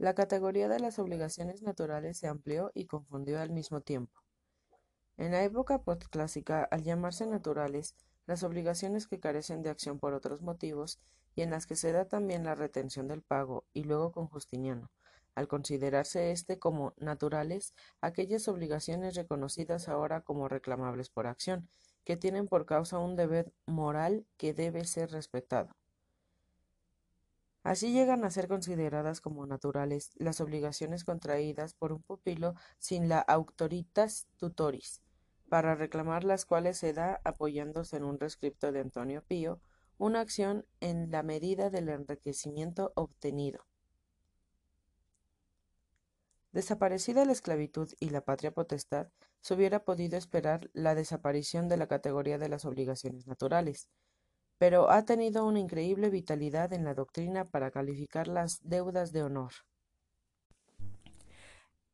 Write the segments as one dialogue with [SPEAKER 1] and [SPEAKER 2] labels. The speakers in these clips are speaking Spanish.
[SPEAKER 1] La categoría de las obligaciones naturales se amplió y confundió al mismo tiempo. En la época postclásica, al llamarse naturales, las obligaciones que carecen de acción por otros motivos y en las que se da también la retención del pago, y luego con Justiniano, al considerarse éste como naturales aquellas obligaciones reconocidas ahora como reclamables por acción, que tienen por causa un deber moral que debe ser respetado. Así llegan a ser consideradas como naturales las obligaciones contraídas por un pupilo sin la autoritas tutoris, para reclamar las cuales se da, apoyándose en un rescripto de Antonio Pío, una acción en la medida del enriquecimiento obtenido. Desaparecida la esclavitud y la patria potestad, se hubiera podido esperar la desaparición de la categoría de las obligaciones naturales, pero ha tenido una increíble vitalidad en la doctrina para calificar las deudas de honor.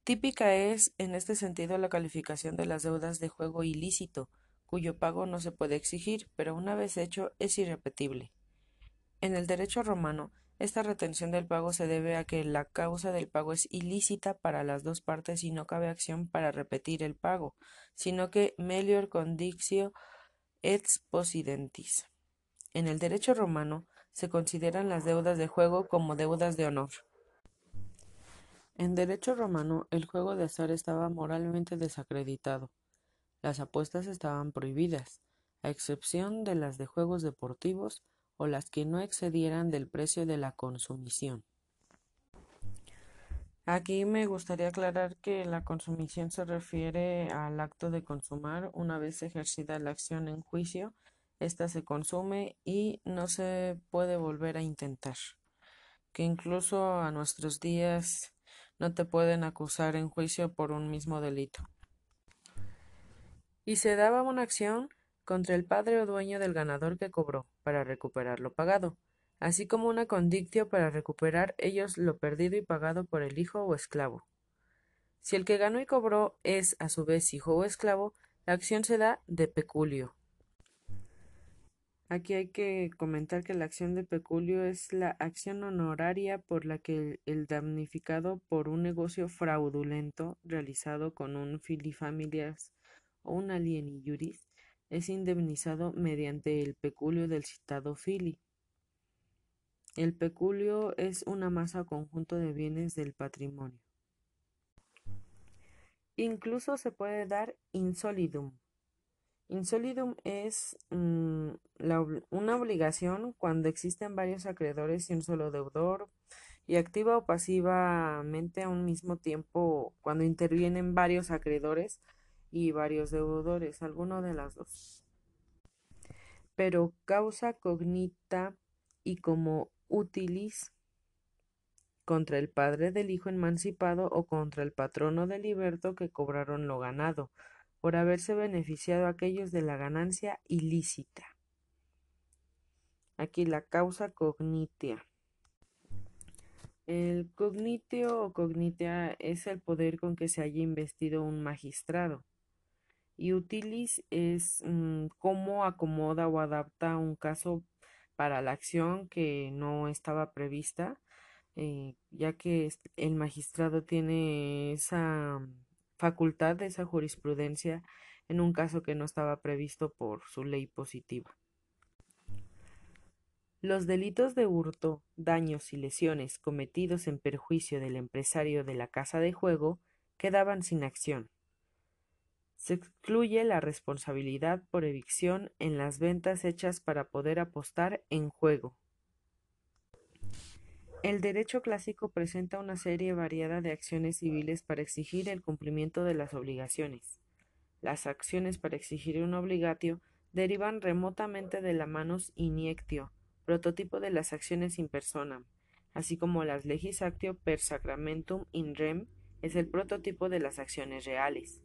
[SPEAKER 1] Típica es, en este sentido, la calificación de las deudas de juego ilícito, cuyo pago no se puede exigir, pero una vez hecho es irrepetible. En el derecho romano, esta retención del pago se debe a que la causa del pago es ilícita para las dos partes y no cabe acción para repetir el pago, sino que melior conditio et possidentis. En el derecho romano se consideran las deudas de juego como deudas de honor. En derecho romano el juego de azar estaba moralmente desacreditado. Las apuestas estaban prohibidas, a excepción de las de juegos deportivos o las que no excedieran del precio de la consumición. Aquí me gustaría aclarar que la consumición se refiere al acto de consumar una vez ejercida la acción en juicio esta se consume y no se puede volver a intentar. Que incluso a nuestros días no te pueden acusar en juicio por un mismo delito. Y se daba una acción contra el padre o dueño del ganador que cobró para recuperar lo pagado, así como una condictio para recuperar ellos lo perdido y pagado por el hijo o esclavo. Si el que ganó y cobró es a su vez hijo o esclavo, la acción se da de peculio, Aquí hay que comentar que la acción de peculio es la acción honoraria por la que el damnificado por un negocio fraudulento realizado con un filifamilias o un alieni juris es indemnizado mediante el peculio del citado fili. El peculio es una masa conjunto de bienes del patrimonio. Incluso se puede dar insolidum, Insolidum es mm, una obligación cuando existen varios acreedores y un solo deudor, y activa o pasivamente a un mismo tiempo cuando intervienen varios acreedores y varios deudores, alguno de las dos. Pero causa cognita y como utilis contra el padre del hijo emancipado o contra el patrono del liberto que cobraron lo ganado, por haberse beneficiado aquellos de la ganancia ilícita. Aquí la causa cognitia. El cognitio o cognitia es el poder con que se haya investido un magistrado. Y utilis es mm, cómo acomoda o adapta un caso para la acción que no estaba prevista, eh, ya que el magistrado tiene esa facultad de esa jurisprudencia en un caso que no estaba previsto por su ley positiva. Los delitos de hurto, daños y lesiones cometidos en perjuicio del empresario de la casa de juego quedaban sin acción. Se excluye la responsabilidad por evicción en las ventas hechas para poder apostar en juego. El derecho clásico presenta una serie variada de acciones civiles para exigir el cumplimiento de las obligaciones. Las acciones para exigir un obligatio derivan remotamente de la manus iniectio, prototipo de las acciones in personam, así como las legis actio per sacramentum in rem es el prototipo de las acciones reales.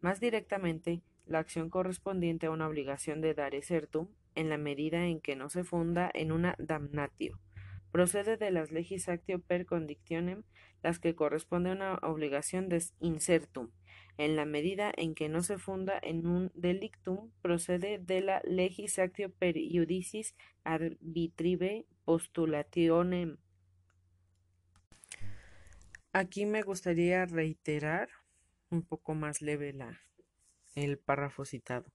[SPEAKER 1] Más directamente, la acción correspondiente a una obligación de dare certum, en la medida en que no se funda en una damnatio, procede de las legis actio per condictionem, las que corresponde a una obligación de insertum. En la medida en que no se funda en un delictum, procede de la legis actio per iudicis arbitrive postulationem. Aquí me gustaría reiterar un poco más leve la, el párrafo citado.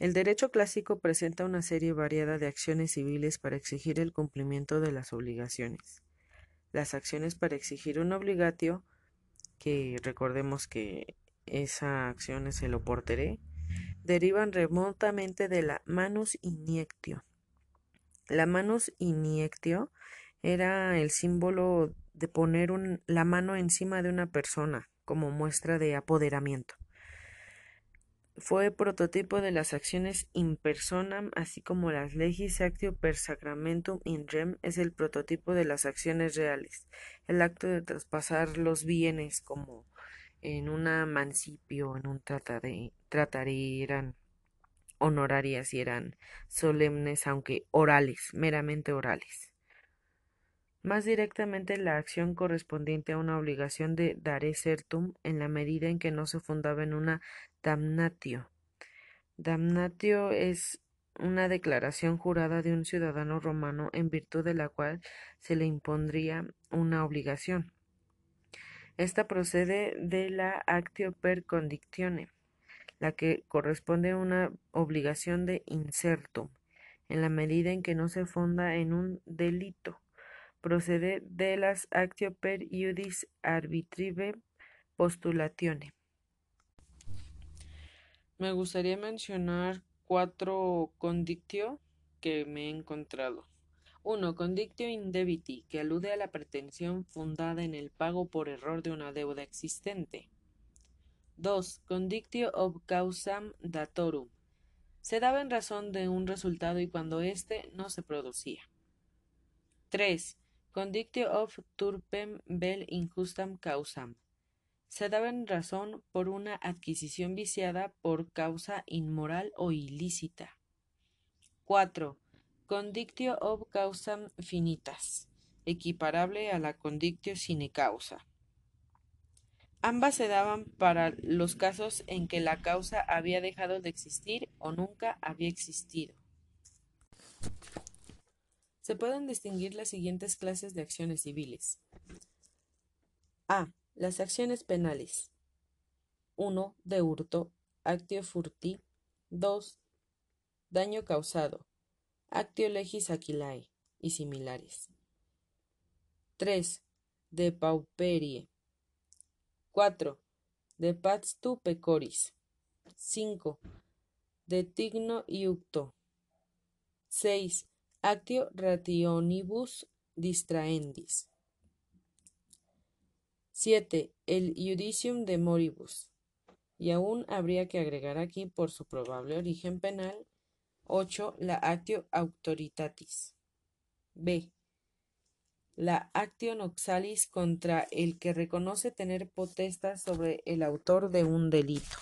[SPEAKER 1] El derecho clásico presenta una serie variada de acciones civiles para exigir el cumplimiento de las obligaciones. Las acciones para exigir un obligatio, que recordemos que esa acción es el oporteré, derivan remotamente de la manus iniectio. La manus iniectio era el símbolo de poner la mano encima de una persona como muestra de apoderamiento. Fue prototipo de las acciones in personam, así como las legis actio per sacramentum in rem es el prototipo de las acciones reales, el acto de traspasar los bienes como en una mancipio, en un tratare, eran honorarias y eran solemnes, aunque orales, meramente orales. Más directamente la acción correspondiente a una obligación de dare certum en la medida en que no se fundaba en una damnatio. Damnatio es una declaración jurada de un ciudadano romano en virtud de la cual se le impondría una obligación. Esta procede de la actio per condictione, la que corresponde a una obligación de insertum, en la medida en que no se funda en un delito procede de las actio per iudis arbitrive postulatione. Me gustaría mencionar cuatro condictio que me he encontrado. 1. Condictio indebiti, que alude a la pretensión fundada en el pago por error de una deuda existente. 2. Condictio ob causam datorum. Se daba en razón de un resultado y cuando éste no se producía. 3. Condictio of turpem vel injustam causam. Se daba en razón por una adquisición viciada por causa inmoral o ilícita. 4. Condictio ob causam finitas, equiparable a la condictio sine causa. Ambas se daban para los casos en que la causa había dejado de existir o nunca había existido. Se pueden distinguir las siguientes clases de acciones civiles. A. Las acciones penales. 1. De hurto, actio furti. 2. Daño causado, actio legis aquilae y similares. 3. De pauperie. 4. De patstu pecoris. 5. De tigno iucto. 6 actio rationibus distraendis. 7. El judicium de moribus. Y aún habría que agregar aquí, por su probable origen penal, 8. La actio autoritatis. B. La actio noxalis contra el que reconoce tener potestad sobre el autor de un delito.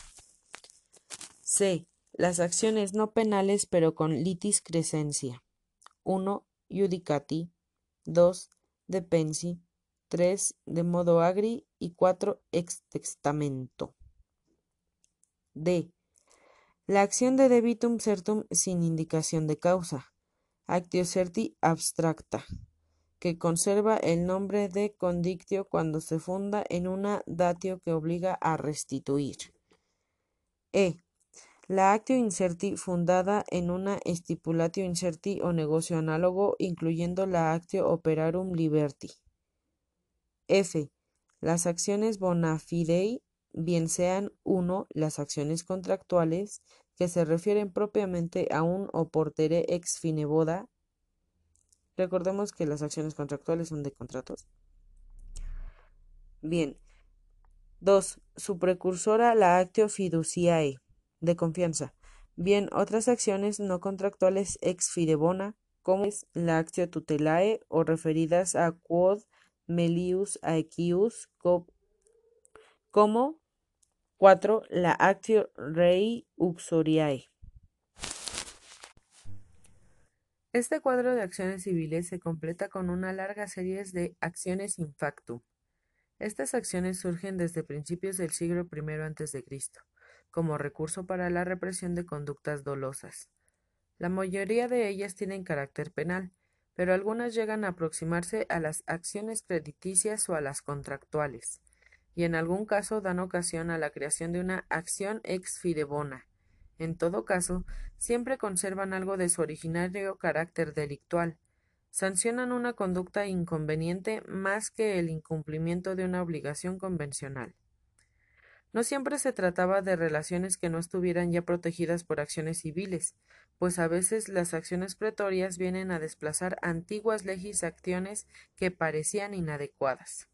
[SPEAKER 1] C. Las acciones no penales pero con litis crescencia. 1. Judicati, 2. De 3. De modo agri y 4. Ex testamento. D. La acción de debitum certum sin indicación de causa. Actio certi abstracta, que conserva el nombre de condictio cuando se funda en una datio que obliga a restituir. E. La actio incerti fundada en una stipulatio incerti o negocio análogo, incluyendo la actio operarum liberti. F. Las acciones bona fidei, bien sean uno las acciones contractuales, que se refieren propiamente a un oportere ex fine boda. Recordemos que las acciones contractuales son de contratos. Bien. 2. Su precursora, la actio fiduciae de confianza. Bien, otras acciones no contractuales ex fide bona, como es la actio tutelae o referidas a quod melius aequius, como 4. La actio rei uxoriae. Este cuadro de acciones civiles se completa con una larga serie de acciones in factum. Estas acciones surgen desde principios del siglo I a.C como recurso para la represión de conductas dolosas. La mayoría de ellas tienen carácter penal, pero algunas llegan a aproximarse a las acciones crediticias o a las contractuales, y en algún caso dan ocasión a la creación de una acción ex fidebona. En todo caso, siempre conservan algo de su originario carácter delictual, sancionan una conducta inconveniente más que el incumplimiento de una obligación convencional. No siempre se trataba de relaciones que no estuvieran ya protegidas por acciones civiles, pues a veces las acciones pretorias vienen a desplazar antiguas legislaciones que parecían inadecuadas.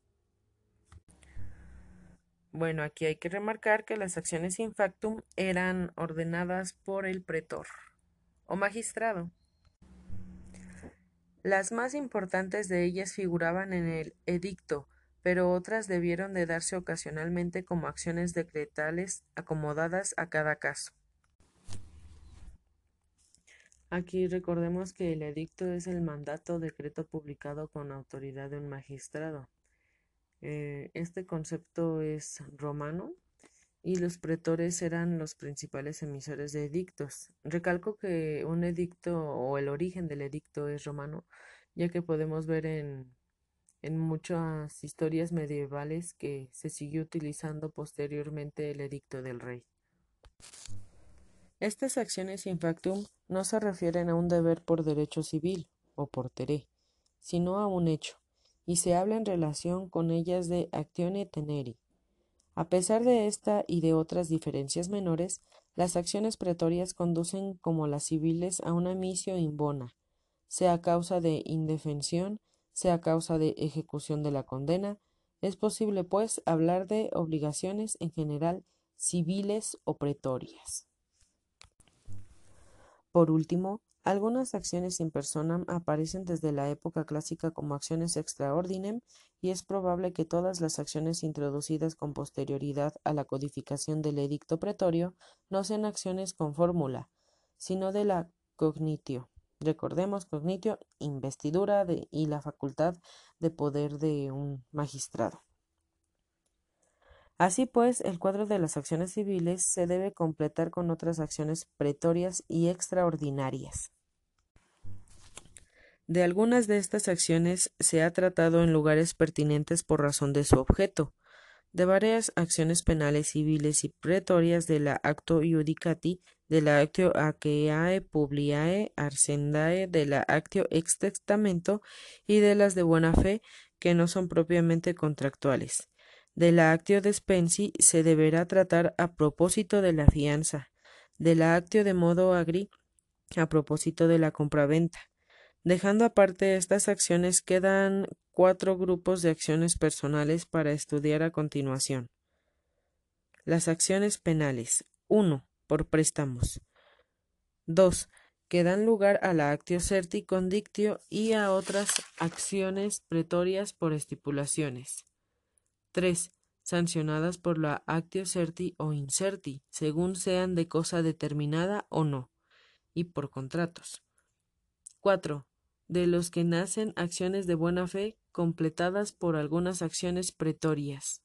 [SPEAKER 1] Bueno, aquí hay que remarcar que las acciones in factum eran ordenadas por el pretor o magistrado. Las más importantes de ellas figuraban en el edicto, pero otras debieron de darse ocasionalmente como acciones decretales acomodadas a cada caso. Aquí recordemos que el edicto es el mandato decreto publicado con autoridad de un magistrado. Eh, este concepto es romano y los pretores eran los principales emisores de edictos. Recalco que un edicto o el origen del edicto es romano, ya que podemos ver en en muchas historias medievales que se siguió utilizando posteriormente el edicto del rey. Estas acciones in factum no se refieren a un deber por derecho civil o por teré, sino a un hecho, y se habla en relación con ellas de actione teneri. A pesar de esta y de otras diferencias menores, las acciones pretorias conducen como las civiles a una misio in bona, sea causa de indefensión sea causa de ejecución de la condena, es posible, pues, hablar de obligaciones en general civiles o pretorias. Por último, algunas acciones in personam aparecen desde la época clásica como acciones extraordinem y es probable que todas las acciones introducidas con posterioridad a la codificación del edicto pretorio no sean acciones con fórmula, sino de la cognitio. Recordemos cognitio, investidura y la facultad de poder de un magistrado. Así pues, el cuadro de las acciones civiles se debe completar con otras acciones pretorias y extraordinarias. De algunas de estas acciones se ha tratado en lugares pertinentes por razón de su objeto, de varias acciones penales civiles y pretorias de la acto iudicati, de la actio aqueae publiae arcendae, de la actio ex testamento y de las de buena fe que no son propiamente contractuales. De la actio despensi se deberá tratar a propósito de la fianza, de la actio de modo agri a propósito de la compraventa, Dejando aparte estas acciones, quedan cuatro grupos de acciones personales para estudiar a continuación. Las acciones penales. 1. Por préstamos. 2. Que dan lugar a la actio certi condictio y a otras acciones pretorias por estipulaciones. 3. Sancionadas por la actio certi o incerti, según sean de cosa determinada o no, y por contratos. 4 de los que nacen acciones de buena fe completadas por algunas acciones pretorias.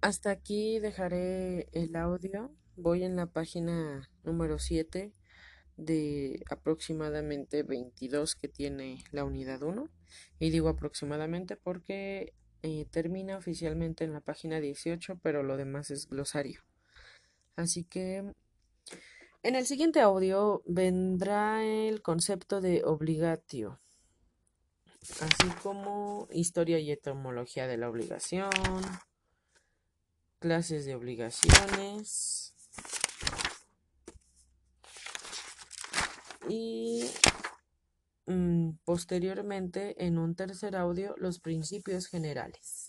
[SPEAKER 1] Hasta aquí dejaré el audio. Voy en la página número 7 de aproximadamente 22 que tiene la unidad 1. Y digo aproximadamente porque eh, termina oficialmente en la página 18, pero lo demás es glosario. Así que en el siguiente audio vendrá el concepto de obligatio, así como historia y etimología de la obligación, clases de obligaciones y mm, posteriormente en un tercer audio los principios generales.